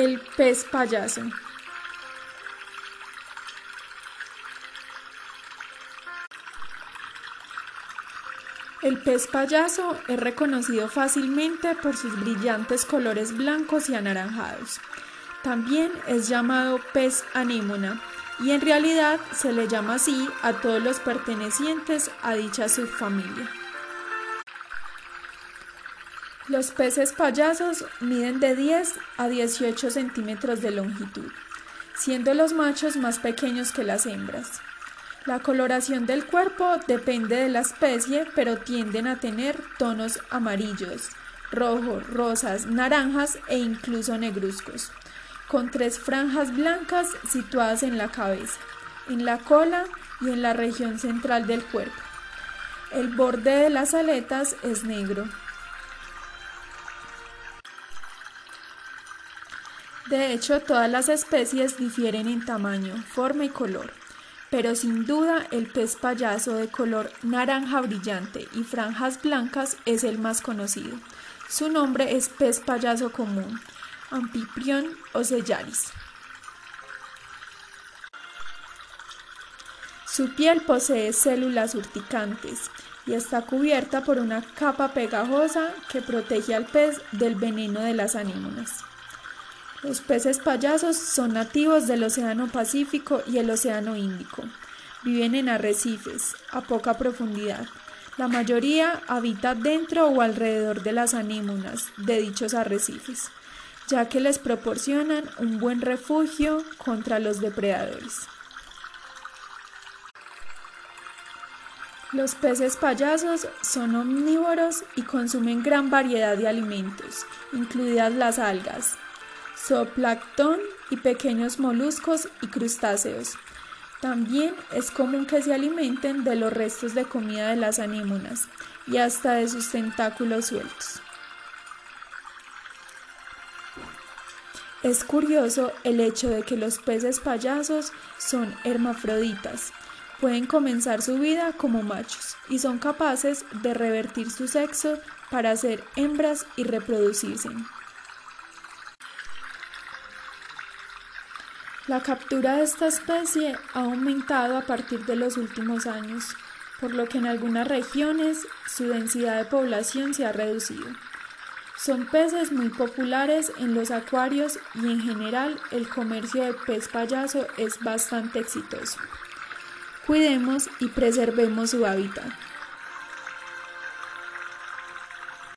El pez payaso. El pez payaso es reconocido fácilmente por sus brillantes colores blancos y anaranjados. También es llamado pez anémona y en realidad se le llama así a todos los pertenecientes a dicha subfamilia. Los peces payasos miden de 10 a 18 centímetros de longitud, siendo los machos más pequeños que las hembras. La coloración del cuerpo depende de la especie, pero tienden a tener tonos amarillos, rojos, rosas, naranjas e incluso negruzcos, con tres franjas blancas situadas en la cabeza, en la cola y en la región central del cuerpo. El borde de las aletas es negro. De hecho, todas las especies difieren en tamaño, forma y color pero sin duda el pez payaso de color naranja brillante y franjas blancas es el más conocido. Su nombre es pez payaso común, Amphiprion ocellaris. Su piel posee células urticantes y está cubierta por una capa pegajosa que protege al pez del veneno de las anémonas. Los peces payasos son nativos del Océano Pacífico y el Océano Índico. Viven en arrecifes, a poca profundidad. La mayoría habita dentro o alrededor de las anémonas de dichos arrecifes, ya que les proporcionan un buen refugio contra los depredadores. Los peces payasos son omnívoros y consumen gran variedad de alimentos, incluidas las algas, zooplancton y pequeños moluscos y crustáceos. También es común que se alimenten de los restos de comida de las anémonas y hasta de sus tentáculos sueltos. Es curioso el hecho de que los peces payasos son hermafroditas. Pueden comenzar su vida como machos y son capaces de revertir su sexo para ser hembras y reproducirse. La captura de esta especie ha aumentado a partir de los últimos años, por lo que en algunas regiones su densidad de población se ha reducido. Son peces muy populares en los acuarios y en general el comercio de pez payaso es bastante exitoso. Cuidemos y preservemos su hábitat.